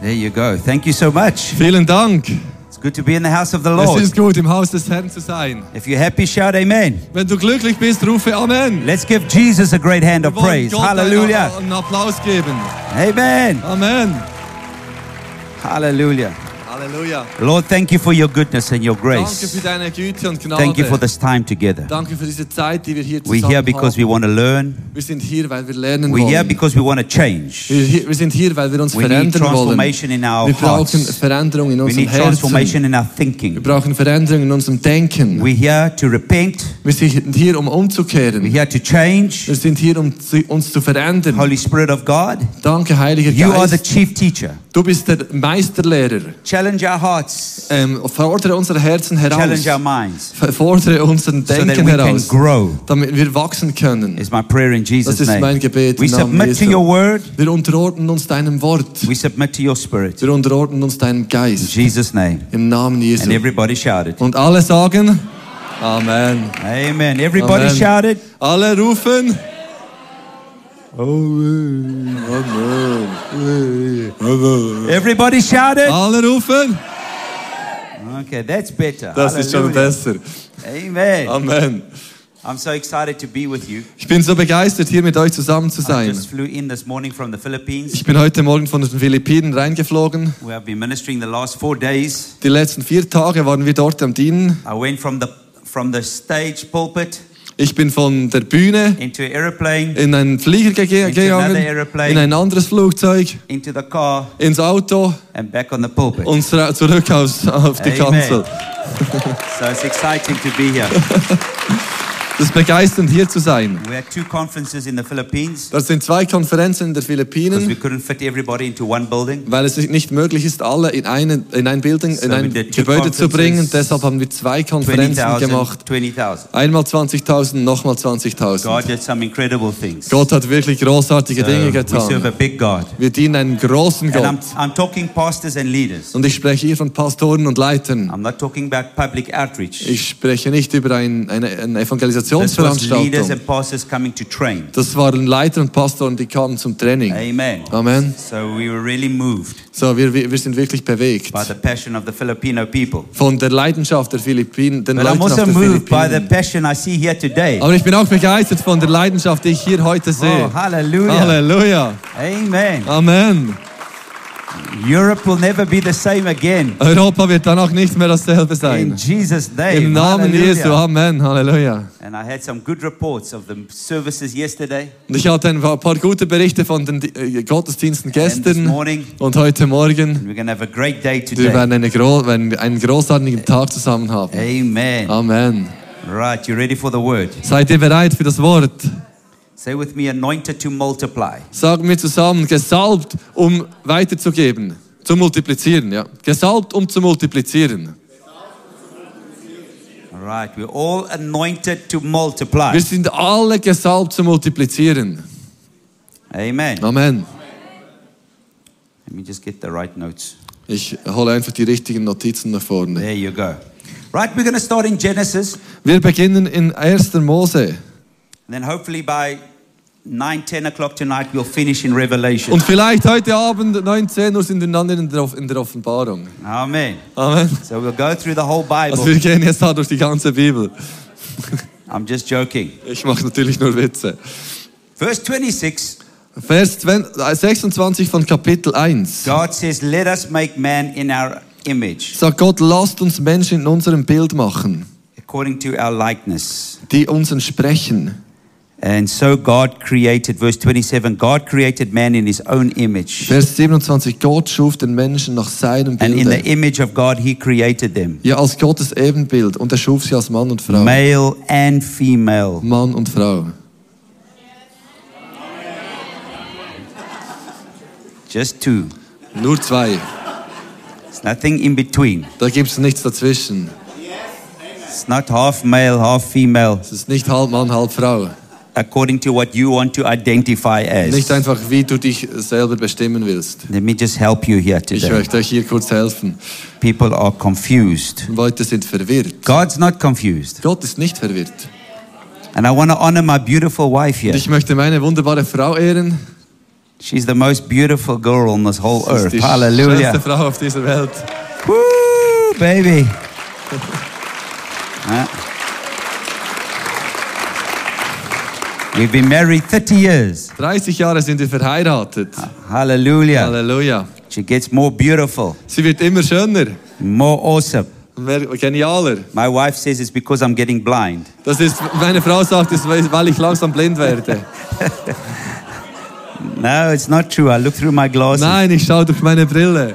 There you go. Thank you so much. Vielen Dank. It's good to be in the house of the Lord. Es ist gut, im Haus des Herrn zu sein. If you're happy, shout amen. Wenn du glücklich bist, rufe Amen. Let's give Jesus a great hand of praise. Gott Hallelujah. Einen Applaus geben. Amen. Amen. Hallelujah. Halleluja. Lord, thank you for your goodness and your Danke für grace. deine Güte und Gnade. Thank you for this time together. Danke für diese Zeit, die wir hier We're here because we want to learn. Wir sind hier, weil wir lernen We're here because we want to change. Wir, wir sind hier, weil wir uns We need verändern wollen. transformation in our Wir brauchen hearts. Veränderung in We unserem need transformation Herzen. in our Wir thinking. brauchen Veränderung in unserem Denken. We're here to repent. Wir sind hier, um We're here to change. Wir sind hier, um uns zu verändern. Holy Spirit of God, Danke, Heiliger you are the chief teacher. Du bist der Meisterlehrer. Challenge our hearts. Ähm, fordere unsere Herzen heraus. Challenge our minds. Fordere unseren So Denken can heraus. grow. Damit wir wachsen können. Is my prayer in Jesus' Das ist mein. Gebet We im Namen submit to Jesu. your word. Wir unterordnen uns deinem Wort. We submit to your spirit. Wir unterordnen uns deinem In Geist. Jesus' name. Im Namen Jesu. And everybody shouted. Und alle sagen Amen. Amen. Everybody Amen. shouted. Alle rufen Everybody shouted. Alle rufen. Okay, that's better. Das ist schon besser. Amen. Amen. I'm so excited to be with you. Ich bin so begeistert, hier mit euch zusammen zu I sein. just flew in this morning from the Philippines. Ich bin heute Morgen von den Philippinen reingeflogen. We have been ministering the last four days. Die letzten vier Tage waren wir dort am Dienen. I went from the from the stage pulpit Ich bin von der Bühne aeroplane, in einen Flieger ge gegangen, in ein anderes Flugzeug, car, ins Auto und zurück zurück aufs, auf die Amen. Kanzel. So it's exciting to be here. Das ist begeisternd, hier zu sein. We had two conferences in the Philippines Das sind zwei Konferenzen in der because Philippinen, we couldn't fit everybody into one building. weil es nicht möglich ist, alle in, eine, in ein, Building, So in ein Gebäude zu bringen. Deshalb haben wir zwei Konferenzen 20,000, gemacht. 20,000. Einmal 20.000, nochmal 20.000. God did some incredible things. Gott hat wirklich großartige So Dinge getan. Wir dienen einem großen I'm, Gott. I'm leaders. Und ich spreche hier von Pastoren und Leitern. I'm not talking about public outreach. Ich spreche nicht über ein, eine, eine This train. Das waren Leiter und Pastoren, die kamen zum Training. Amen. Amen. So we were really moved So, wir, wir sind wirklich bewegt by the passion of the Filipino people. von der Leidenschaft der Philippinen, den But Leuten I'm auf also der moved by the Philippinen. passion I see here today. Aber ich bin auch begeistert von der Leidenschaft, die ich hier heute Oh, sehe. hallelujah. Halleluja. Amen. Amen. Europa wird danach nicht mehr dasselbe In sein. Jesus' name. Im Namen. Jesu. Amen. Halleluja. And I had some good reports of the services yesterday Und ich hatte ein paar gute Berichte von den äh, Gottesdiensten gestern morning. und heute Morgen. And we're to have a great day Wir today. werden eine gro einen großartigen Tag zusammen haben. Amen. Amen. Right, you ready for the word? Seid ihr bereit für das Wort? Say with me, anointed to multiply. Sagen wir zusammen, gesalbt, um weiterzugeben, zu multiplizieren. Ja. Gesalbt, um zu multiplizieren. All right, we're all anointed to multiply. Wir sind alle gesalbt zu multiplizieren. Amen. Amen. Let me just get the right notes. Ich hole einfach die richtigen Notizen nach vorne. There you go. Right, we're going to start in Genesis, Wir beginnen in 1. Mose. Then hopefully by 9, 10 o'clock tonight, we'll finish in Revelation. Und vielleicht heute Abend, 19 Uhr, sind wir dann in der, in der Offenbarung. Amen. Amen. So we'll go through the whole Also Bible. wir gehen jetzt da durch die ganze Bibel. I'm just joking. Ich mache natürlich nur Witze. Verse 26, Vers 20 äh, 26 von Kapitel 1. God says, Let us make man in our image, Sagt Gott, lasst uns Menschen in unserem Bild machen, according to our likeness. die uns entsprechen. And so God created, verse 27, God created man in his own image. Vers 27, Gott schuf den Menschen nach seinem And in the Bilde. image of God, he created them, Ja, als Gottes Ebenbild. Und er schuf sie als Mann und Frau. male and female. Mann und Frau. Just two. Nur zwei. It's nothing in between. Da gibt es nichts dazwischen. It's not half male, half female, Es ist nicht halb Mann, halb Frau. According to what you want to identify as. Nicht einfach, wie du dich selber bestimmen willst. Let me just help you here today. Ich möchte euch hier kurz helfen. People are confused. Leute sind verwirrt. God's not confused. Gott ist nicht verwirrt. And I want to honor my beautiful wife Und here. ich möchte meine wunderbare Frau ehren. She's the most beautiful girl on this whole ist earth. Hallelujah. schönste Frau auf dieser Welt. Woo, baby. We've been married 30 years. 30 Jahre sind wir verheiratet. Hallelujah. Halleluja. She gets more beautiful, Sie wird immer schöner more awesome. mehr genialer. My wife says it's because I'm getting blind. Das ist, meine Frau sagt, es weil ich langsam blind werde. No, it's not true. I look through my glasses. Nein, ich schaue durch meine Brille.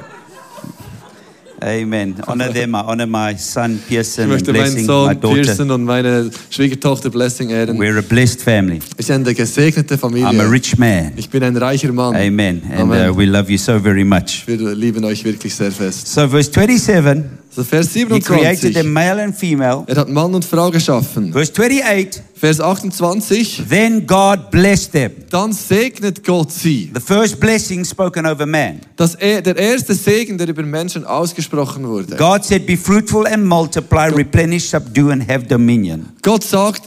Amen. Honor them. I honor my son Ich Pearson and möchte meinen my Sohn daughter. Pearson und meine Schwiegertochter Blessing ehren. We're a blessed family. Ich bin eine gesegnete I'm a rich man. Ich bin ein reicher Mann. Amen. And Amen. uh, we love you so very much. Wir lieben euch wirklich sehr fest. So, verse 27, Also Vers he created 27. them male and female. Er hat Mann und Frau geschaffen. Verse 28, Vers 28. then God blessed them. Dann segnet Gott sie. The first blessing spoken over man. Das, er- der erste Segen, der über Menschen ausgesprochen wurde. God said, Be fruitful and multiply, replenish, subdue, and have dominion. Gott sagt,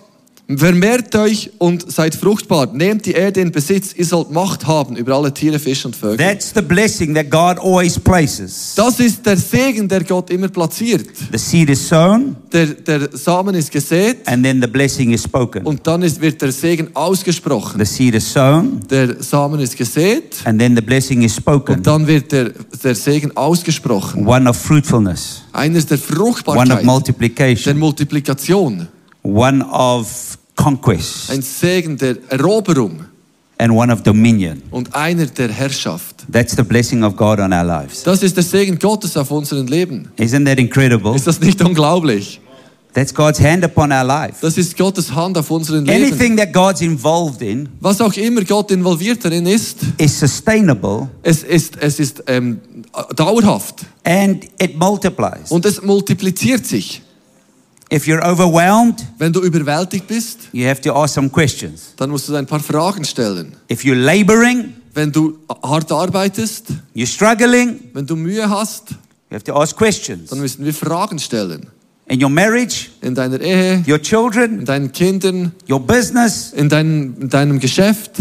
vermehrt euch und seid fruchtbar. Nehmt die Erde in Besitz. Ihr sollt Macht haben über alle Tiere, Fische und Vögel. That's the blessing that God always places. Das ist der Segen, der Gott immer platziert. The seed is sown, Der, der Samen ist gesät and then the blessing is spoken. und dann ist, wird der Segen ausgesprochen. The seed is sown, Der Samen ist gesät and then the blessing is spoken. und dann wird der, der Segen ausgesprochen. One of fruitfulness, Eines der one of Fruchtbarkeit, der multiplication, Multiplikation, one of conquest, ein Segen der Eroberung and one of dominion. und einer der Herrschaft. That's the blessing of God on our lives. Das ist der Segen Gottes auf unserem Leben. Isn't that incredible? Ist das nicht unglaublich? That's God's hand upon our life. Das ist Gottes Hand auf unserem Leben. Anything that God's involved in Was auch immer Gott involviert darin ist, is sustainable es ist, es ist ähm, dauerhaft and it multiplies. und es multipliziert sich. If you're overwhelmed, Wenn du überwältigt bist, you have to ask some questions. dann musst du ein paar Fragen stellen. If you're laboring, Wenn du hart arbeitest, you're struggling, wenn du Mühe hast, you have to ask questions. dann müssen wir Fragen stellen. In your marriage, In deiner Ehe, your in children, deinen Kindern, your business. in deinem, in deinem Geschäft.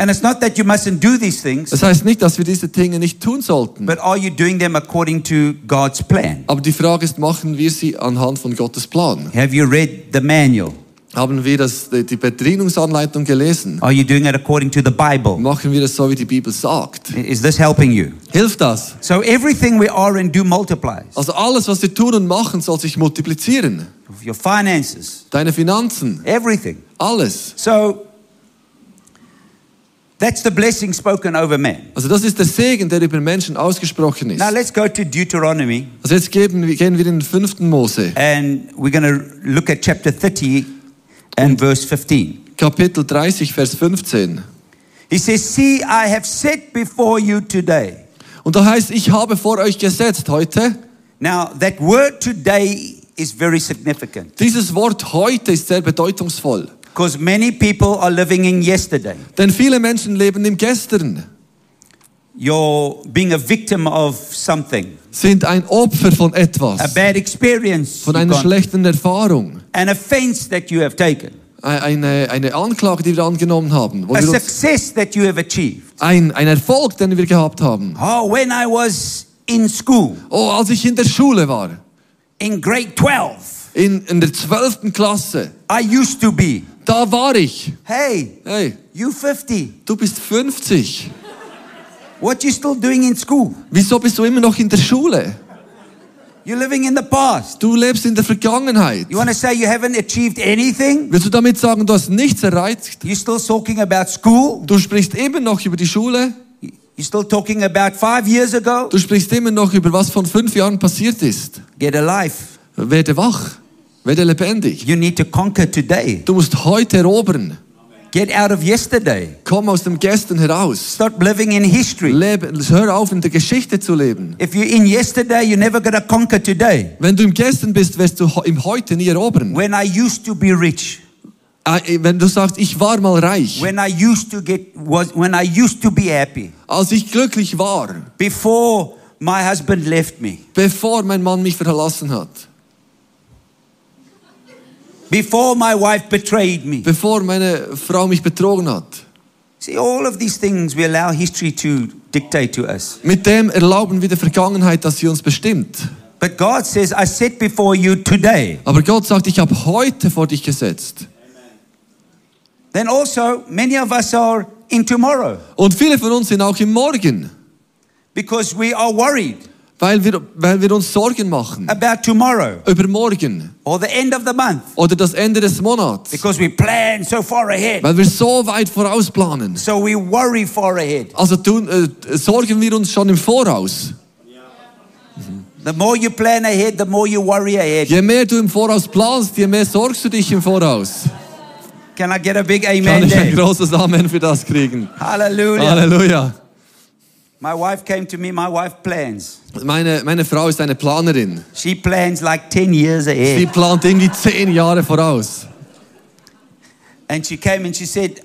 And it's not that you mustn't do these things, Das heißt nicht, dass wir diese Dinge nicht tun sollten. but are you doing them according to God's plan? Aber die Frage ist, machen wir sie anhand von Gottes Plan? Have you read the manual? Haben wir das, die Bedienungsanleitung gelesen? Are you doing it according to the Bible? Machen wir es so, wie die Bibel sagt? Is this helping you? Hilft das? So everything we are and do multiplies. Also alles, was wir tun und machen, soll sich multiplizieren. Your finances, Deine Finanzen, everything. alles. So that's the blessing spoken over man. Also das ist der Segen, der über Menschen ausgesprochen ist. Now let's go to Deuteronomy Also jetzt geben, wir- gehen wir in den fünften Mose, and we're going to look at chapter 30 and verse 15. Kapitel 30, Vers 15. He says, See, I have set before you today. Und da heißt, ich habe vor euch gesetzt heute. Now, that word today is very significant Dieses Wort heute ist sehr bedeutungsvoll. Because many people are living in yesterday. Denn viele Menschen leben im Gestern, You're being a victim of something, sind ein Opfer von etwas. a bad experience, von einer schlechten Erfahrung, an offense that you have taken, eine, eine Anklage, die wir angenommen haben, wo a success that you have achieved. ein, ein Erfolg, den wir gehabt haben. Oh, when I was in school, Oh, als ich in der Schule war, in grade 12, in, in der 12. Klasse, I used to be. Da war ich. Hey, Hey, you 50. du bist 50. What you still doing in school? Wieso bist du immer noch in der Schule? You're living in the past. Du lebst in der Vergangenheit. You want to say you haven't achieved anything? Willst du damit sagen, du hast nichts erreicht? You're still talking about school? Du sprichst immer noch über die Schule? You're still talking about five years ago? Du sprichst immer noch über was von fünf Jahren passiert ist. Get a life. Werde wach. Werde lebendig. You need to conquer today. Du musst heute erobern. Get out of yesterday. Komm aus dem Gestern heraus. Stop living in history. Lebe, hör auf, in der Geschichte zu leben. If you're in yesterday, you're never to conquer today. Wenn du im Gestern bist, wirst du im Heute nie erobern. When I used to be rich, Äh, Wenn du sagst, ich war mal reich, when I used to get was when I used to be happy, als ich glücklich war, before my husband left me, bevor mein Mann mich verlassen hat, before my wife betrayed me, bevor meine Frau mich betrogen hat, See, all of these things we allow history to dictate to us. Mit dem erlauben wir der Vergangenheit, dass sie uns bestimmt. But God says, I set before you today. Aber Gott sagt, ich habe heute vor dich gesetzt. Then also, many of us are in tomorrow Und viele von uns sind auch im Morgen, because we are worried weil wir, weil wir uns Sorgen machen about tomorrow über morgen or the end of the month oder das Ende des Monats, because we plan so far ahead. weil wir so weit vorausplanen. So we worry far ahead. Also tun, äh, sorgen wir uns schon im Voraus. The more you plan ahead, the more you worry ahead. Je mehr du im Voraus planst, je mehr sorgst du dich im Voraus. Can I get a big Kann amen ich ein großes Amen für das kriegen? Hallelujah. Halleluja. My wife came to me, my wife plans. Meine, meine Frau ist eine Planerin. She plans like 10 years ahead. Sie plant irgendwie zehn Jahre voraus. And she came and she said,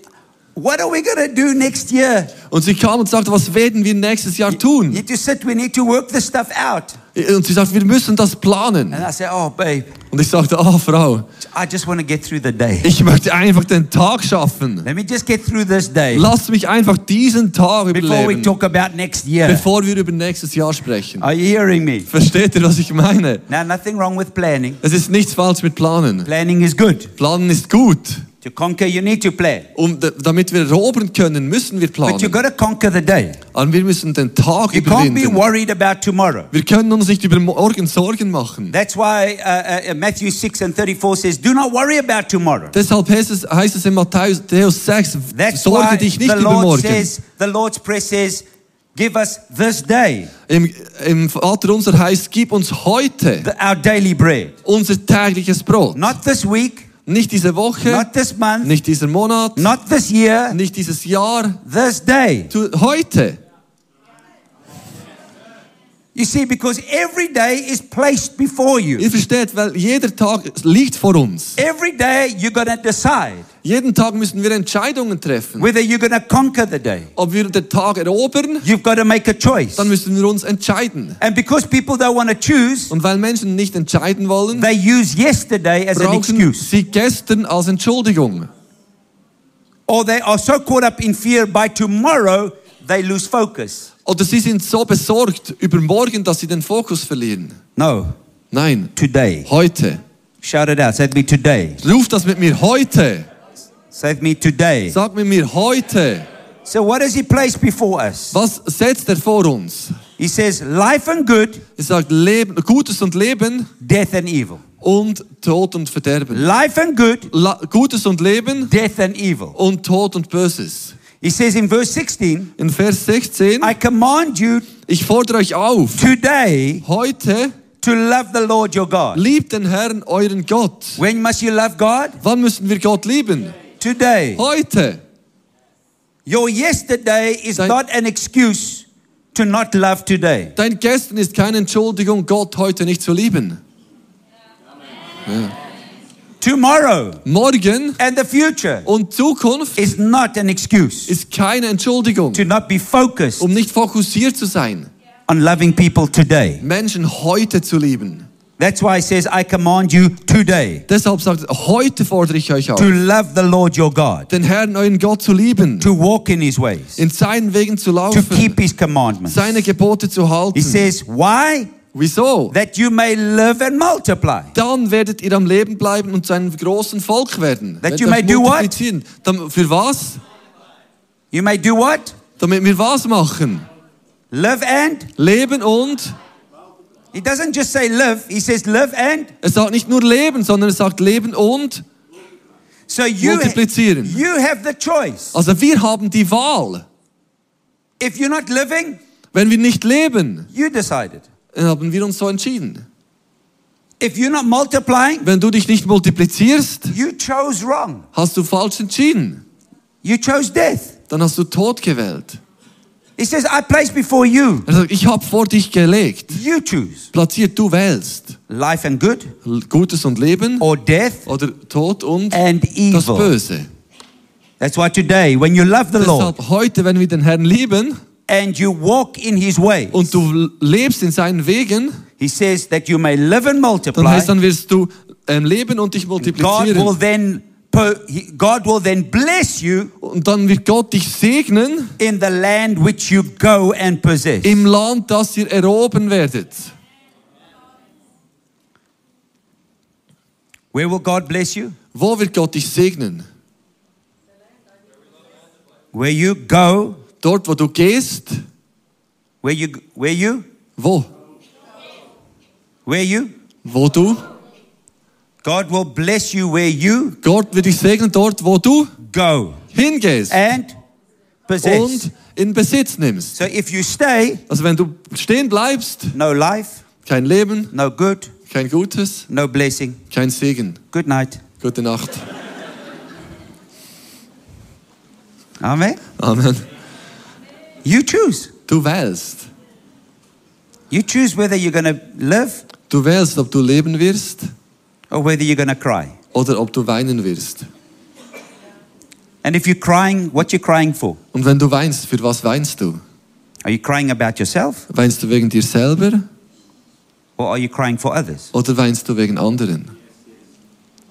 What are we to do next year? Und sie kam und sagte, was werden wir nächstes Jahr tun? need to sit, we need to work this stuff out. Und sie sagt, wir müssen das planen. And I said, Oh, babe, Und ich sagte, ah Frau, I just want to get through the day. ich möchte einfach den Tag schaffen. Let me just get through this day Lass mich einfach diesen Tag before we überleben, talk about next year. bevor wir über nächstes Jahr sprechen. Are you hearing me? Versteht ihr, was ich meine? Now, nothing wrong with planning. Es ist nichts falsch mit Planen. Planning is good. Planen ist gut. To conquer, you need to plan. Um, damit wir erobern können, müssen wir But planen. got to conquer the day. Aber wir müssen den Tag You can't be überwinden. worried about tomorrow. Wir können uns nicht über morgen Sorgen machen. That's why uh, uh, Matthew 6 and 34 says, Do not worry about tomorrow. Deshalb heißt es, heißt es in Matthäus 6, That's sorge dich nicht the über morgen. says, the Lord's Prayer says, Give us this day Im, Im Vater unser heißt, gib uns heute the, our daily bread. unser tägliches Brot. Not this week, Nicht diese Woche, not this month, nicht dieser Monat, not this year, nicht dieses Jahr, this day. tu- heute. You see, because every day is placed before you. Ihr versteht, weil jeder Tag liegt vor uns. Every day you're to decide Jeden Tag müssen wir Entscheidungen treffen. whether you're going to conquer the day. Ob wir den Tag erobern, You've got to make a choice. dann müssen wir uns entscheiden. And because people don't want to choose, Und weil Menschen nicht entscheiden wollen, they use yesterday as an excuse. sie gestern als Entschuldigung. Or they are so caught up in fear by tomorrow, they lose focus. Oder sie sind so besorgt über morgen, dass sie den Fokus verlieren. No, Nein, today. heute. Shout it out. Say it today. Ruf das mit mir heute. It me today. Sag mit mir heute. So what has he placed before us? Was setzt er vor uns? He says life and good, Er sagt Leben, Gutes und Leben death and evil. und Tod und Verderben. Life and good, La Gutes und Leben death and evil. und Tod und Böses. He says in verse 16, In Vers 16, I command you ich fordere euch auf, today heute to love the Lord your God. liebt den Herrn, euren Gott. When must you love God? Wann müssen wir Gott lieben? Today. Heute. Your yesterday is Dein- not an excuse to not love today. Dein Gestern ist keine Entschuldigung, Gott heute nicht zu lieben. Tomorrow Morgen and the future und Zukunft is not an excuse ist keine Entschuldigung, to not be focused um nicht fokussiert zu sein, on loving people today. Menschen heute zu lieben. That's why he says, I command you today Deshalb sagt heute fordere ich euch auf, to love the Lord your God, den Herrn, euren Gott zu lieben, to walk in his ways, in seinen Wegen zu to laufen, keep his commandments. seine Gebote zu He halten. says, Why? Wieso? That you may live and multiply. Dann werdet ihr am Leben bleiben und zu einem großen Volk werden. That you may do what? Dann, für was? You may do what? Damit wir was machen? Live and? Leben und? He doesn't just say live, he says live and. Er sagt nicht nur leben, sondern er sagt leben und So you, multiplizieren. you have the choice. Also wir haben die Wahl. If you're not living, Wenn wir nicht leben, you decided. dann haben wir uns so entschieden. If you're not multiplying, Wenn du dich nicht multiplizierst, you chose wrong. hast du falsch entschieden. You chose death. Dann hast du Tod gewählt. He says, I place before you. Er sagt, ich habe vor dich gelegt. You choose Platziert, du wählst. life and good Gutes und Leben or death oder Tod und and das evil. Böse. That's why today, when you love the Lord Deshalb heute, wenn wir den Herrn lieben and you walk in his ways, und du lebst in seinen Wegen, he says that you may live and dann multiply. heißt, dann wirst du ähm, leben und dich God multiplizieren. will then God will then bless you Und dann wird Gott dich segnen in the land which you go and possess. im Land, das ihr erobern werdet. Where will God bless you? Wo wird Gott dich segnen? Where you go, Dort, wo du gehst. where you where you Wo? where you Wo du? God will bless you where you Gott wird dich segnen dort, wo du go hingehst and possess. und in Besitz nimmst. So if you stay, Also wenn du stehen bleibst, no life, kein Leben, no good, kein Gutes, no blessing. kein Segen. Good night. Gute Nacht. Amen. Amen. You choose. Du wählst. You choose whether you're going to live Du wählst, ob du leben wirst or whether you're going to cry. oder ob du weinen wirst. And if you're crying, what you're crying for? Und wenn du weinst, für was weinst du? Are you crying about yourself Weinst du wegen dir selber or are you crying for others? oder weinst du wegen anderen?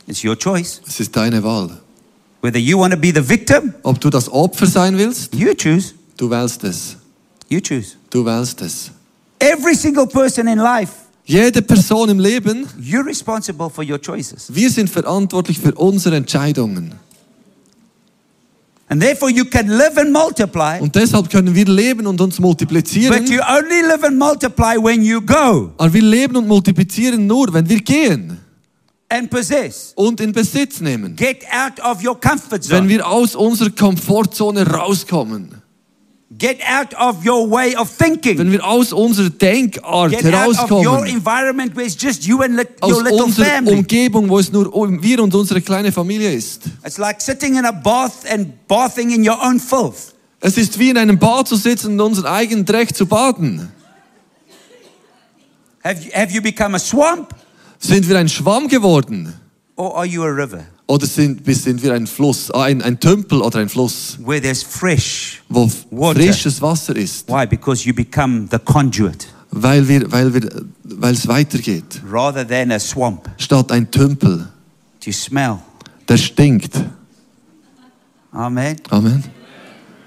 It's your choice. Es ist deine Wahl. Whether you want to be the victim, Ob du das Opfer sein willst, you choose. du wählst es. You choose. Du wählst es. Every single person in life, Jede Person im Leben, you're responsible for your choices. wir sind verantwortlich für unsere Entscheidungen. And therefore, you can live and multiply, Und deshalb können wir leben und uns but multiplizieren. you only live and multiply when you go Aber wir leben und multiplizieren nur, wenn wir gehen and possess. und in Besitz nehmen. Get out of your comfort Wenn zone. wir aus unserer Komfortzone rauskommen. Get out of your way of thinking. Wenn wir aus unserer Denkart Get out of your herauskommen. environment where it's just you and Aus your little unserer family. Umgebung, wo es nur um- wir und unsere kleine Familie ist. It's like sitting in a bath and bathing in your own filth. Es ist wie in einem Bad zu sitzen und unseren eigenen Dreck zu baden. Have you, have you become a swamp Sind wir ein Schwamm geworden? or are you a river Oder sind, sind wir ein Fluss, ah, ein, ein Tümpel oder ein Fluss, where there's fresh? wo Water. frisches Wasser ist? Why? Because you become the conduit Weil, wir, weil, wir, weil es weitergeht. rather than a swamp. Statt ein Tümpel, Do you smell? der stinkt. Amen. Amen.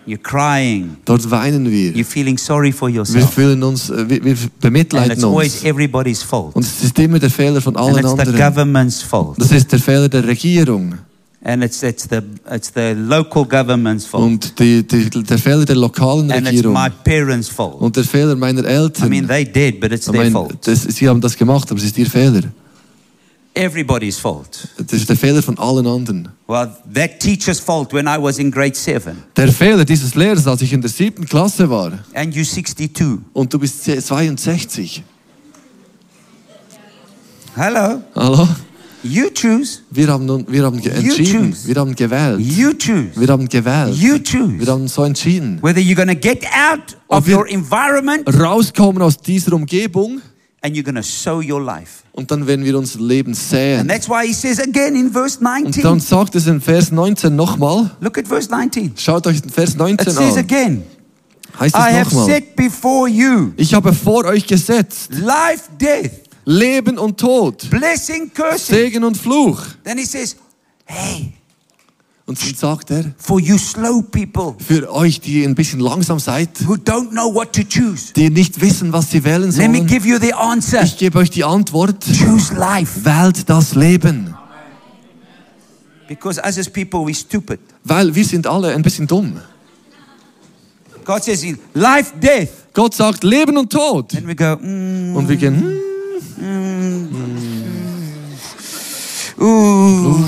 You're crying. Dort weinen wir. You're feeling sorry for Wir yourself. fühlen uns, äh, wir, wir And bemitleiden it's always uns. everybody's fault. Und es ist immer der Fehler von And allen it's the anderen. government's fault. Das ist der Fehler der Regierung And it's, it's, the, it's the local government's fault. und die, die, der Fehler der lokalen And it's Regierung my parents' fault. und der Fehler meiner I Eltern. mean, they did, but it's Ich their meine, fault. das, sie haben das gemacht, aber es ist ihr Fehler. Everybody's fault. Das ist der Fehler von allen anderen. Well, that teacher's fault when I was in grade seven. Der Fehler dieses Lehrers, als ich in der siebten Klasse war And you 62. und du bist 62. Hello. Hallo? You choose. Wir haben, nun, wir haben entschieden, wir haben gewählt. You choose. Wir haben gewählt. You Wir choose. haben so entschieden. Whether you're going to get out Ob of wir- your environment Rauskommen aus dieser Umgebung and you're going to sow your life. und dann werden wir unser Leben And säen. that's why he says again in verse Und dann 19. sagt es in Vers 19 nochmal. Look at verse 19. Schaut euch den Vers It 19 says an. again, Heißt I es have nochmal. set before you Ich habe vor euch gesetzt life, death, Leben und Tod, blessing, cursing. Segen und Fluch. Then he says, hey, Und dann sagt er, for you slow people für euch, die ein bisschen langsam seid, who don't know what to choose, die nicht wissen, was sie wählen let me sollen, give you the answer. ich gebe euch die Antwort. Choose life. Wählt das Leben. Because us as people, we're stupid. Weil wir sind alle ein bisschen dumm. God says, life, death. Gott sagt Leben und Tod. Then we go, mm, Und wir gehen, hm, ooh.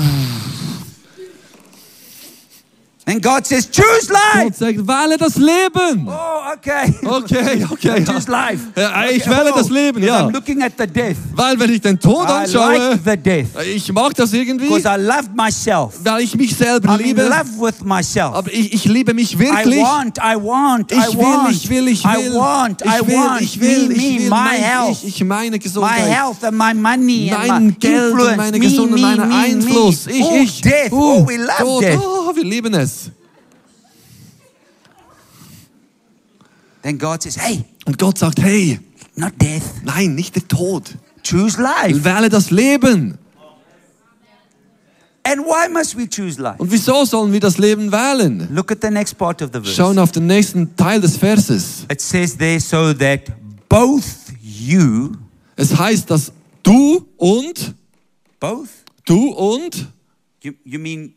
And God says, choose life. Gott sagt, wähle das Leben. Oh, okay. Okay, okay. choose life. Ja, ich Okay, wähle oh, das Leben, ja. I'm looking at the death. Weil wenn ich den Tod I anschaue, like the death. ich mag das irgendwie, Because I love myself. weil ich mich selber I'm in liebe. love with myself. Aber ich, ich liebe mich I wirklich. want, I want, I Ich will, want. ich will, ich I will. want, I ich will, want. ich will, me, ich me, will. my Mein, health. ich, ich meine my Gesundheit. health and my money and Mein my Geld influence. meine me, Gesundheit, me, mein me, Einfluss. Me. Ich, oh, ich. death. Uh, oh, we love Tod. death. Oh, wir lieben es. Then God says, hey, Und Gott sagt, hey, not death. nein, nicht der Tod. Choose life. Wähle das Leben. And why must we choose life? Und wieso sollen wir das Leben wählen? Look at the next part of the verse. Schauen auf den nächsten Teil des Verses. It says there, so that both you, Es heißt, dass du und, both, du und, you, you mean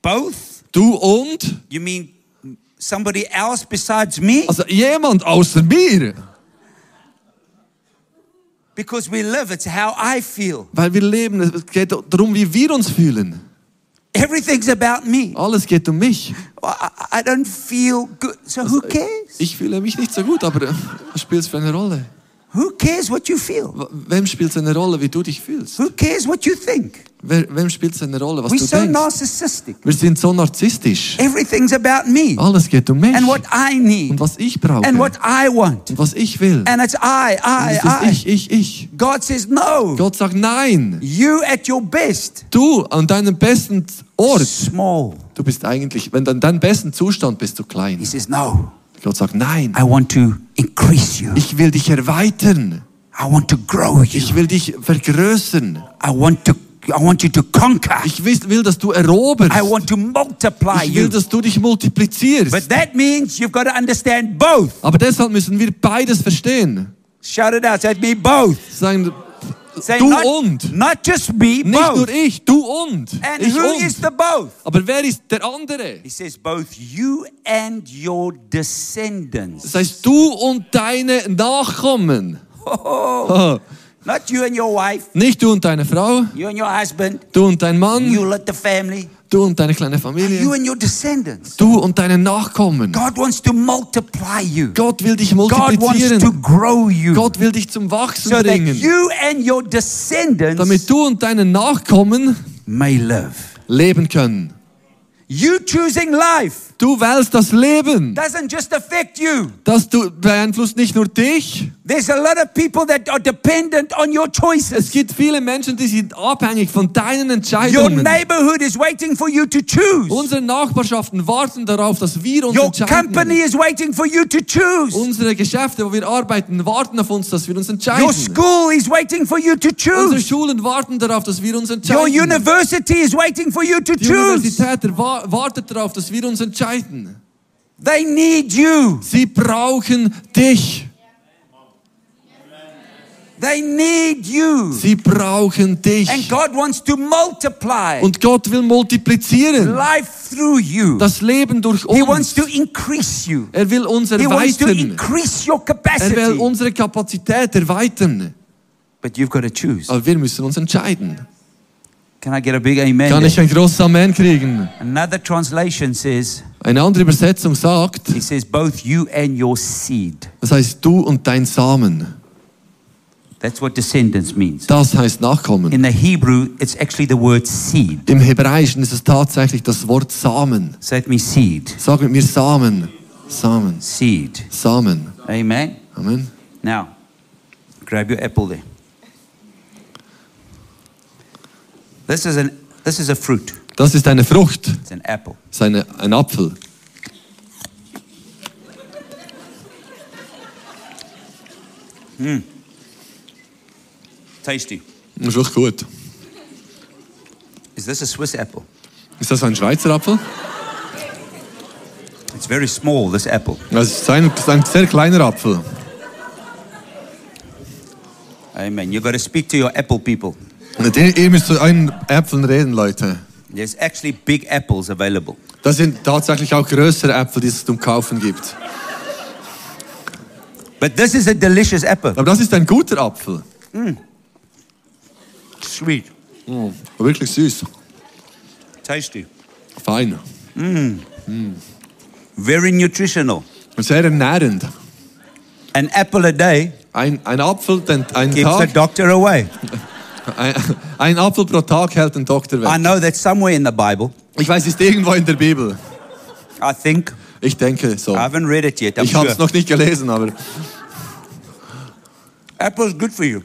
both? du und, You mean somebody else besides me? also jemand außer mir. Because we live, it's how I feel. Weil wir leben, es geht darum, wie wir uns fühlen. Everything's about me. Alles geht um mich. I, don't feel good. So who cares? Ich fühle mich nicht so gut, aber was spielt es für eine Rolle? Who cares what you feel? Wem spielt es eine Rolle, wie du dich fühlst? Who cares what you think? Wem spielt es eine Rolle, was We're du so denkst? narcissistic. Wir sind so narzisstisch. Everything's about me Alles geht um mich and what I need und was ich brauche and what I want. und was ich will. And it's I, Und I, es ist I. ich, ich, ich. God says, no. Gott sagt nein. You at your best. Du an deinem besten Ort, Small. du bist eigentlich, wenn du an deinem besten Zustand bist du He klein. says, no. Gott sagt nein. I want to increase you. Ich will dich erweitern. I want to grow you. Ich will dich vergrößern. I want to I want you to conquer. Ich will, will dass du eroberst. I want to multiply Ich will, dass du dich multiplizierst. But that means you've got to understand both. Aber deshalb müssen wir beides verstehen. Shout it out. Say me both. Sagen, Du not, und. not just me, Nicht nur both. ich, du und. And ich who und. is the both? Aber wer ist der andere? He says both you and your descendants. Das heißt, du und deine Nachkommen. Oh, not you and your wife, Nicht du und deine Frau, you and your husband, du und dein Mann, you let the family, du und deine kleine you Familie, and your descendants. du und deine Nachkommen. God wants to multiply you. Gott will dich God wants to multiplizieren. grow you. Gott will dich zum Wachsen so that bringen, you and your descendants damit du und deine Nachkommen may live. leben können. You choosing life Du wählst das Leben. doesn't just affect you. Das du beeinflusst nicht nur dich. There's a lot of people that are dependent on your Es choices. gibt viele Menschen, die sind abhängig von deinen Your Entscheidungen. neighborhood is waiting for you to choose. Unsere Nachbarschaften warten darauf, dass wir uns Your entscheiden. company is waiting for you to choose. Unsere Geschäfte, wo wir arbeiten, warten auf uns, dass wir uns Your entscheiden. school is waiting for you to Unsere choose. Schulen warten darauf, dass wir uns Your entscheiden. university is waiting for you to Die choose. Universität erwa- wartet darauf, dass wir uns entscheiden. They need you. Sie brauchen dich. They need you. Sie brauchen dich. And God wants to multiply Und Gott will multiplizieren. life through you. Das Leben durch He wants uns. to increase you. Er will uns He wants to erweitern. increase your Er will capacity. unsere Kapazität erweitern. But you've got to choose. Aber wir müssen uns entscheiden. Can I get a big amen? Kann ich ein großes Amen kriegen? Another translation says, Eine andere Übersetzung sagt, he says, both you and your seed. das heißt du und dein Samen. That's what descendants means. Das heißt Nachkommen. In the Hebrew, it's actually the word seed. Im Hebräischen ist es tatsächlich das Wort Samen. It me seed. Sag mit mir Samen. Samen. Seed. Samen. Amen. Amen. Now, grab your apple there. This is an this is a fruit. Das ist eine Frucht. It's an apple. Das ist eine, ein Apfel. Tasty. Das ist wirklich gut. Is this a Swiss apple? Ist das ein Schweizer Apfel? It's very small, this apple. Das ist ein, ein sehr kleiner Apfel. Amen. You've got to speak to your apple people. Ihr müsst zu euren Äpfeln reden, Leute. There's actually big apples available. Das sind tatsächlich auch größere Äpfel, die es zum Kaufen gibt. But this is a delicious apple. Aber das ist ein guter Apfel. Mm. Sweet. Mm. Wirklich süß. Tasty. Fein. Mm. Very nutritional. Sehr ernährend. An apple a day Ein, ein Apfel, den, ein, keeps the doctor away. ein, Apfel pro Tag hält den Doktor I weg. know that's somewhere in the Bible. Ich weiß, ist irgendwo in der Bibel. I think. Ich denke so. I haven't read it yet. I'm Ich habe es sure. noch nicht gelesen, aber Apple's good for you.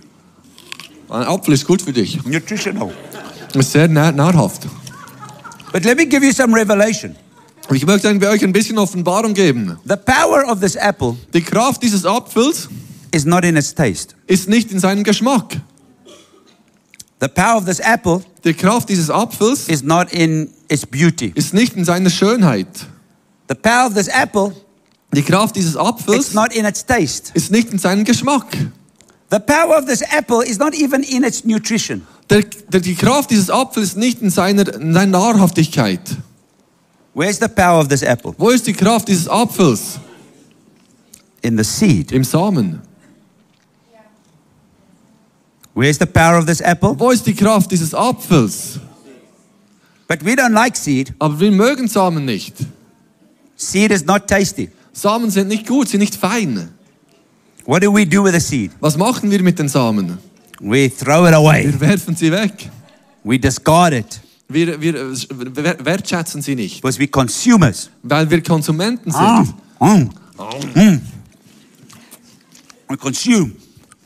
ein Apfel ist gut für dich. Nutritional. Ist sehr nah, nahrhaft. But let me give you some revelation. Ich möchte euch ein bisschen Offenbarung geben. The power of this apple Die Kraft dieses Apfels is not in its taste. ist nicht in seinem Geschmack. The power of this apple Die Kraft dieses Apfels is not in its beauty. ist nicht in seiner Schönheit. The power of this apple, Die Kraft dieses it's Apfels not in its taste. ist nicht in seinem Geschmack. The power of this apple is not even in its nutrition. Der, der, die Kraft dieses Apfels ist nicht in seiner, in seiner Nahrhaftigkeit. Where's the power of this apple? Wo ist die Kraft dieses Apfels? In the seed. Im Samen. Where's the power of this apple? Wo ist die Kraft dieses Apfels? But we don't like seed. Aber wir mögen Samen nicht. Seed is not tasty. Samen sind nicht gut, sind nicht fein. What do we do with the seed? Was machen wir mit den Samen? We throw it away. Wir werfen sie weg. We discard it Wir, wir wer- wertschätzen sie nicht, because we consumers. weil wir Konsumenten Mm, sind. mm, mm. We consume.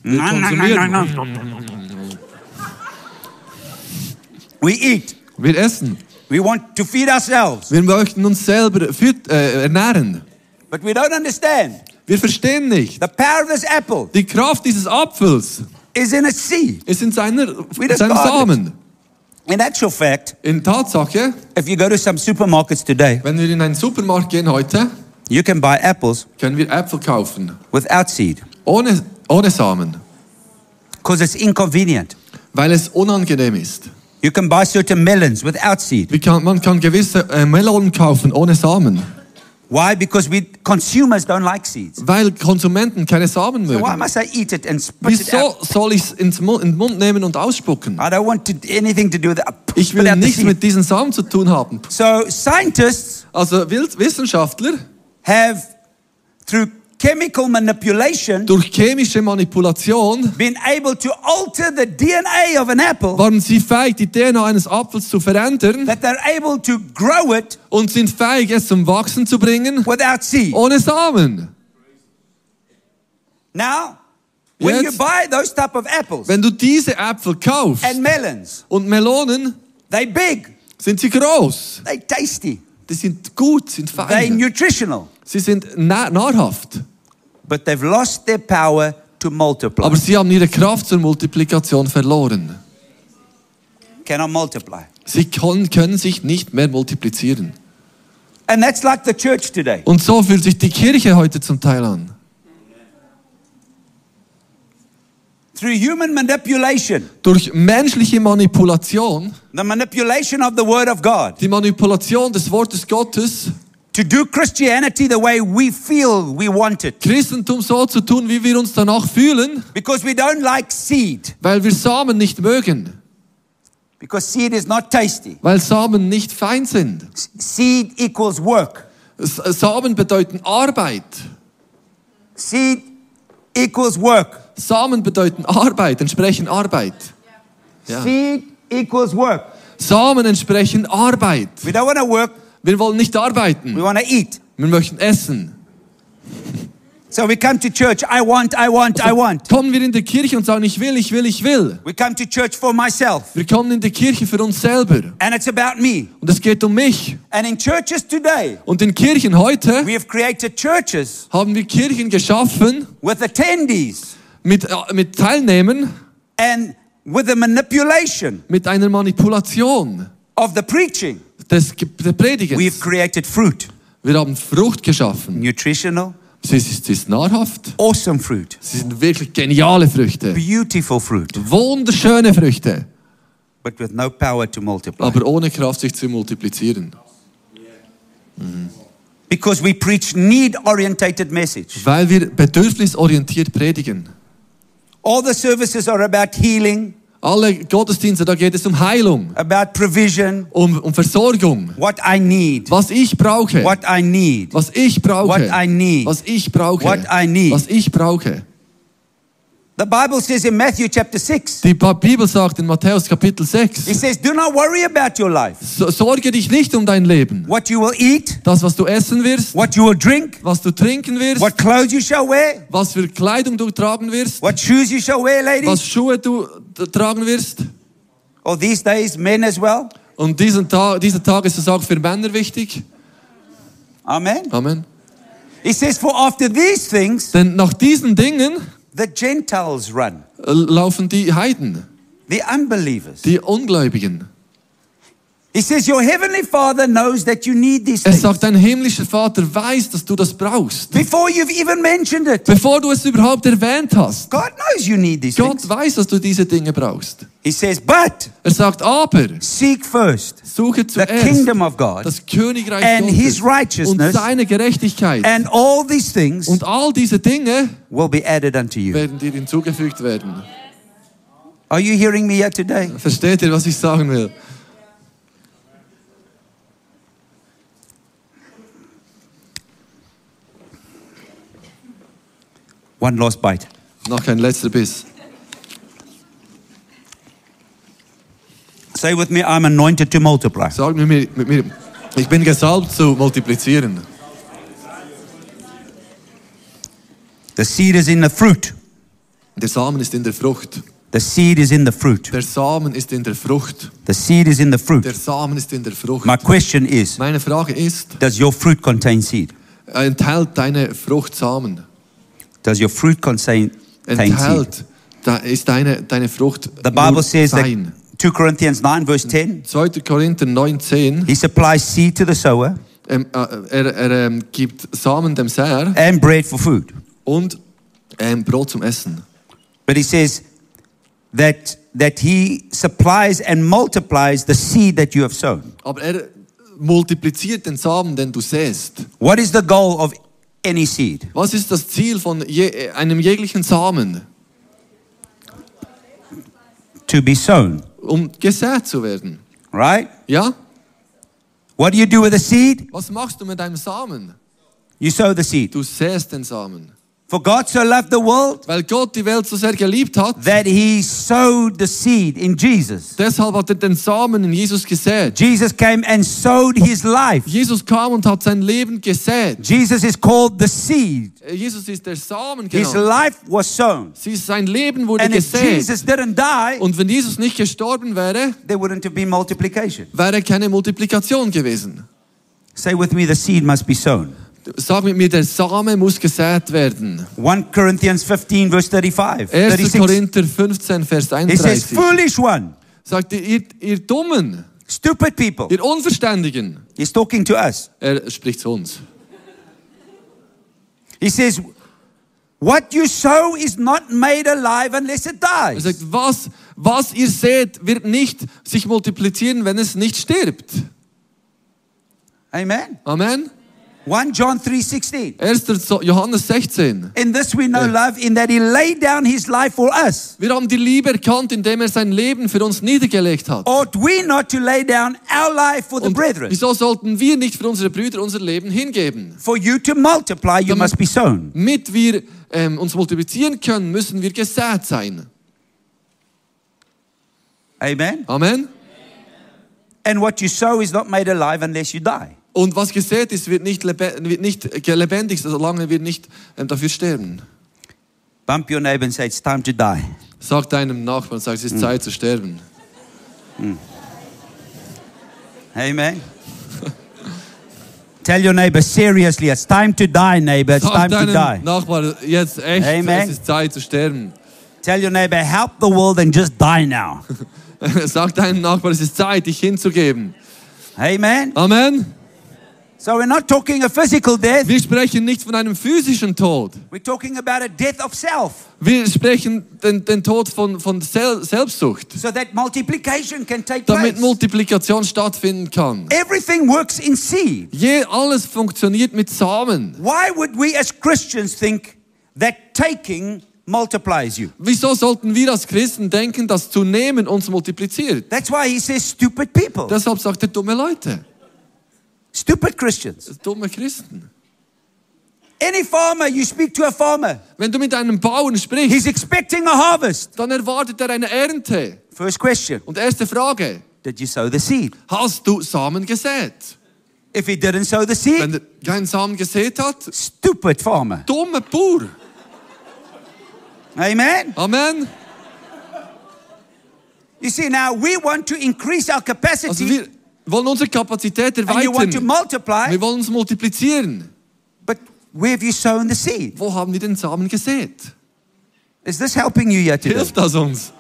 Wir No, no, no, konsumieren. no, no. We eat. Wir essen. We want to feed ourselves. Wir möchten uns selber füt- äh, ernähren. But we don't understand. Wir verstehen nicht. The power of this apple Die Kraft dieses Apfels is in its seed. ist in, seiner, seinem it. Samen. In actual fact, In Tatsache, if you go to some supermarkets today, wenn wir in einen Supermarkt gehen heute, you can buy apples können wir Äpfel kaufen. without seed Ohne, ohne Samen. because it's inconvenient. Weil es unangenehm ist. You can buy certain melons without seed. Kann, man kann gewisse äh, Melonen kaufen ohne Samen. Why? Because we consumers don't like seeds. Weil Konsumenten keine Samen So why mögen. must I eat it and spit it Wieso out? soll ich es in den Mund nehmen und ausspucken? I don't want to, anything to do with it. Ich Spit will nichts mit diesen Samen zu tun haben. So scientists Also Wissenschaftler have, through chemical manipulation, durch chemische Manipulation been able to alter the DNA of an apple waren sie fähig, die DNA eines Apfels zu verändern that they're able to grow it und sind fähig, es zum Wachsen zu bringen without seed. ohne Samen. Now, when you Jetzt- buy those type of apples Wenn du diese Äpfel kaufst and melons, und Melonen, they big, sind sie groß. they tasty, Die sind gut, sind they fein. nutritional, Sie sind na nahrhaft. But they've lost their power to multiply. Aber sie haben ihre Kraft zur Multiplikation verloren. Cannot multiply. Sie kon- können sich nicht mehr multiplizieren. And that's like the church today. Und so fühlt sich die Kirche heute zum Teil an. Through human manipulation, Durch menschliche Manipulation, the manipulation of the Word of God, die Manipulation des Wortes Gottes, to do Christianity the way we feel we want it. Christentum so zu tun, wie wir uns danach fühlen, Because we don't like seed. weil wir Samen nicht mögen, Because seed is not tasty. weil Samen nicht fein sind. Seed equals work. Samen bedeuten Arbeit. Seed equals work. Samen bedeuten Arbeit, entsprechen Arbeit. Ja. Seed equals work. Samen entsprechen Arbeit. We don't want to work, Wir wollen nicht we arbeiten, want to eat. wir möchten essen. So we come to church, I want, I want, I want. Kommen wir in die Kirche und sagen, ich will, ich will, ich will. We come to church for myself. Wir kommen in die Kirche für uns selber. And it's about me. Und es geht um mich. And in churches today, Und in Kirchen heute we have created churches haben wir Kirchen geschaffen with attendees mit, äh, mit Teilnehmern, and with the manipulation mit einer Manipulation of the preaching. Des, des We've Predigens. created fruit, Wir haben Frucht geschaffen. nutritional, Sie ist, sie ist nahrhaft. awesome fruit, Sie sind wirklich geniale Früchte. beautiful fruit, Wunderschöne Früchte. but with no power to multiply. Aber ohne Kraft sich zu multiplizieren. Because we preach need orientated message. Weil wir bedürfnisorientiert predigen. All the services are about healing, Alle Gottesdienste, da geht es um Heilung, about provision, um, um Versorgung. what I need, Was ich brauche. what I need. Was ich brauche. What I need. Was ich brauche. What I need. Was ich brauche. The Bible says in Matthew chapter 6, Die Bibel sagt in Matthäus Kapitel it 6, says, Do not worry about your life, "So- sorge dich nicht um dein Leben. what you will eat, Das, was du essen wirst, what you will drink, was du trinken wirst, what clothes you shall wear, was für Kleidung du tragen wirst, what shoes you shall wear, was ladies, Schuhe du tragen wirst. or these days, men as well. Und diesen Tag, dieser Tag ist es auch für Männer wichtig. Amen. Amen. He says, For after these things, Denn nach diesen Dingen the Gentiles run. äh, laufen die Heiden. the unbelievers. die Ungläubigen. He says, Your heavenly Father knows that you need these Er sagt, dein himmlischer Vater weiß, dass du das brauchst. Before you've even mentioned it, Bevor du es überhaupt erwähnt hast. God knows you need these Gott things. weiß, dass du diese Dinge brauchst. He says, But Er sagt, aber seek first suche the zuerst kingdom of God das Königreich and his Gottes und righteousness, seine Gerechtigkeit. and all these things Und all diese Dinge will be added unto you. werden dir hinzugefügt werden. Are you hearing me here today? Versteht ihr, was ich sagen will? One last bite. Noch ein letzter Biss. Say with me, I'm anointed to multiply. Sag mir mit mit mir, ich bin gesalbt zu multiplizieren. The seed is in the fruit. Der Samen ist in der Frucht. The seed is in the fruit. Der Samen ist in der Frucht. The seed is in the fruit. Der Samen ist in der Frucht. My question is Meine Frage ist, Does your fruit contain seed? enthält deine Frucht Samen? Does your fruit contain? Enthält, da ist deine, deine Frucht The Bible says that Sein? 2 Corinthians 9, verse 10 2. Korinther 9,10 He supplies seed to the sower ähm, äh, er, er ähm, gibt Samen dem Säer and bread for food. und ähm, Brot zum Essen. But he says that, that he supplies and multiplies the seed that you have sown. Aber er multipliziert den Samen, den du säst. What is the goal of any seed? Was ist das Ziel von je, einem jeglichen Samen? To be sown, Um gesät zu werden. right? Ja? What do you do with the seed? Was machst du mit deinem Samen? You sow the seed. Du säst den Samen. For God so loved the world Weil Gott die Welt so sehr geliebt hat, that he sowed the seed in Jesus. deshalb hat er den Samen in Jesus gesät. Jesus came and sowed his life. Jesus kam und hat sein Leben gesät. Jesus is called the seed. Jesus ist der Samen His genannt. life was sown. Sie- Sein Leben wurde And if gesät. Jesus didn't die, Und wenn Jesus nicht gestorben wäre, there wouldn't have been multiplication. wäre keine Multiplikation gewesen. Say with me, the seed must be sown. Sag mit mir, der Same muss gesät werden. 1 Corinthians 15, verse 35. 1. 36. Korinther 15, Vers He says, 31. Foolish one, Sagt ihr, ihr, Dummen, stupid people. ihr Unverständigen. He's talking to us. Er spricht zu uns. He says, What you sow is not made alive unless it Er dies. sagt, was, was ihr seht, wird nicht sich multiplizieren, wenn es nicht stirbt. Amen. Amen. 1 John 3:16. 1. Johannes 16. In this we know love, in that he laid down his life for us. Wir haben die Liebe erkannt, indem er sein Leben für uns niedergelegt hat. Ought we not to lay down our life for the Und brethren? wieso sollten wir nicht für unsere Brüder unser Leben hingeben? For you to multiply, you Damit- must be sown. Mit wir ähm, uns multiplizieren können, müssen wir gesät sein. Amen. Amen. And what you sow is not made alive unless you die. Und was gesät ist, wird nicht, wird nicht lebendig, solange wir nicht ähm, dafür sterben. Bump your neighbor and say, It's time to die. Sag deinem Nachbarn, sag, es ist Zeit zu sterben. Amen. Tell your neighbor seriously, it's time to die, neighbor. It's Sag time to deinem die. Nachbarn, jetzt echt, Amen. es ist Zeit zu sterben. Tell your neighbor, help the world and just die now. Sag deinem Nachbarn, es ist Zeit, dich hinzugeben. Amen. Amen. So we're not talking a physical death. Wir sprechen nicht von einem physischen Tod. We're talking about a death of self Wir sprechen den, den Tod von, von Sel Selbstsucht, so that multiplication can take damit place. Multiplikation stattfinden kann. Everything works in seed. Je, alles funktioniert mit Samen. Why would we as Christians think that taking multiplies you? Wieso sollten wir als Christen denken, dass zu nehmen uns multipliziert? That's why he says stupid people, Deshalb sagt er dumme Leute, stupid Christians. dumme Christen. Any farmer, you speak to a farmer, Wenn du mit einem Bauern he's expecting a harvest. dann erwartet er eine Ernte. First question Und erste Frage, Did you sow the seed? hast du Samen gesät? If he didn't sow the seed, Wenn er keinen Samen gesät hat, stupid farmer. dumme Bauer. Amen. Amen. You see, now we want to increase our Also capacity wir wollen unsere Kapazität erweitern. multiply, Wir wollen uns multiplizieren. but where have you sown the seed? Wo haben wir den Samen gesät? Is this helping you today? Hilft das uns?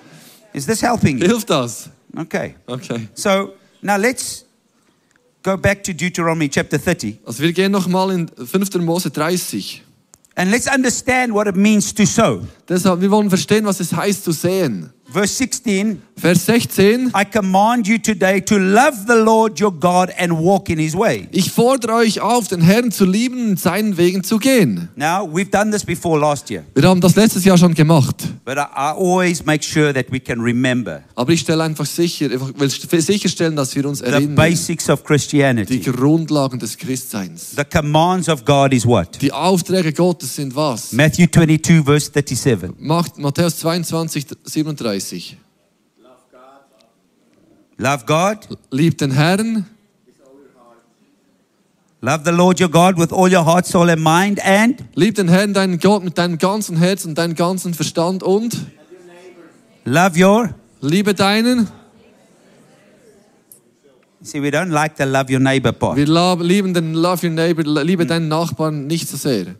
Is this helping you? Hilft das? Okay. Okay. So now let's go back to Deuteronomy chapter 30 Also wir gehen nochmal in 5. Mose 30. and let's understand what it means to sow. Deshalb, wir wollen verstehen, was es heißt zu sehen. Verse 16 Vers 16. I command you today to love the Lord your God and walk in his way. Ich fordere euch auf, den Herrn zu lieben und seinen Wegen zu gehen. Now, we've done this before last year, Wir haben das letztes Jahr schon gemacht. but I, always make sure that we can remember Aber ich stelle einfach sicher, ich will sicherstellen, dass wir uns the erinnern, basics of die Christianity. Grundlagen des Christseins. The commands of God is what? Die Aufträge Gottes sind was? Matthew 22, verse 37. Macht Matthäus 22, 37. Love God, Liebt den Herrn, love the Lord your God with all your heart, soul, and mind, and lieb den Herrn, deinen Gott, mit deinem ganzen Herz und deinem ganzen Verstand und love your. liebe deinen. See, we don't like the love your neighbor part. Wir lieben den Love Your Neighbor, liebe deinen Nachbarn nicht so sehr.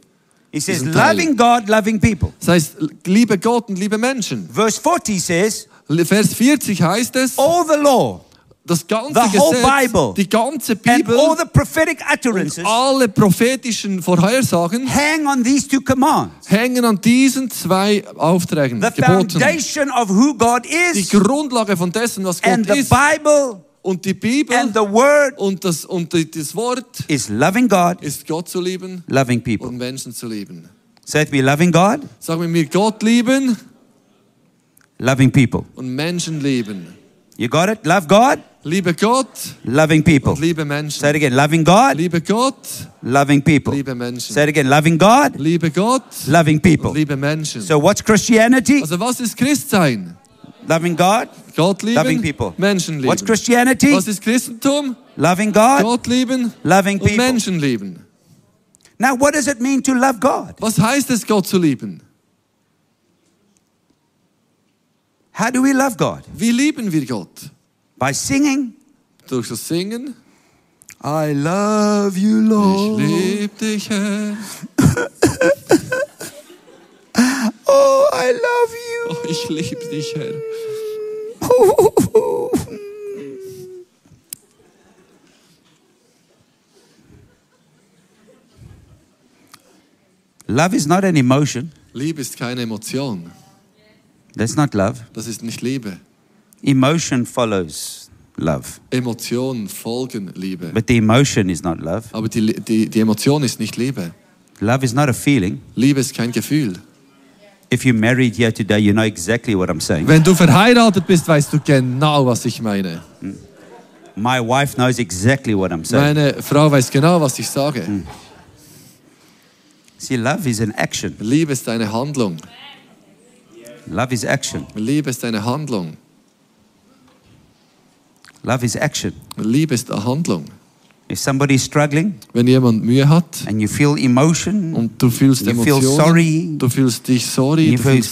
He says, loving God, loving people. Das heißt, liebe Gott und liebe Menschen. Verse 40 says, Vers 40 heißt es, all the law das ganze The whole Gesetz, Bible. die ganze and Bibel all the prophetic und utterances alle prophetischen Vorhersagen hang on these two commands. hängen an diesen zwei Aufträgen, The Geboten. foundation of who God Die is Grundlage von dessen, was and Gott the ist Bible und die Bibel and the Word und das, und die- das Wort is loving God, ist Gott zu lieben loving people. und Menschen zu lieben. Loving God, Sagen wir mir Gott lieben loving people. und Menschen lieben. You got it? Love God, Liebe Gott loving people. und liebe Say Menschen. it again, loving God, Liebe Gott, loving people. liebe Menschen. Say it again, loving God, Liebe Gott loving und people. liebe Menschen. So what's Christianity? Also was ist Christsein? Loving God, Gott Loving people. Menschen what's. Christianity? Was ist Christentum? Loving God, Gott lieben loving und people. Menschen lieben. Now, what does it mean to love God? Was heißt es, Gott zu lieben? How do we love God? Wie lieben wir Gott? By singing, Durch das Singen. I love you, Lord. Ich Lord. lieb dich, Herr. Oh, I love you. Oh, ich lieb dich, Herr. Love is not an emotion. Liebe ist keine Emotion. That's not love. Das ist nicht Liebe. Emotion follows love. Emotionen folgen Liebe. But the emotion is not love. Aber die, die, die Emotion ist nicht Liebe. Love is not a feeling. Liebe ist kein Gefühl. If you're married here today, you know exactly what I'm saying. Wenn du verheiratet bist, weißt du genau, was ich meine. My wife knows exactly what I'm saying. Meine Frau weiß genau, was ich sage. See, love is an action. Liebe ist eine Handlung. Love is action. Liebe ist eine Handlung. Love is action. Liebe ist eine Handlung. If somebody is struggling Wenn jemand Mühe hat and you feel emotion, und du fühlst Emotionen, sorry. du fühlst dich sorry, You du feel fühlst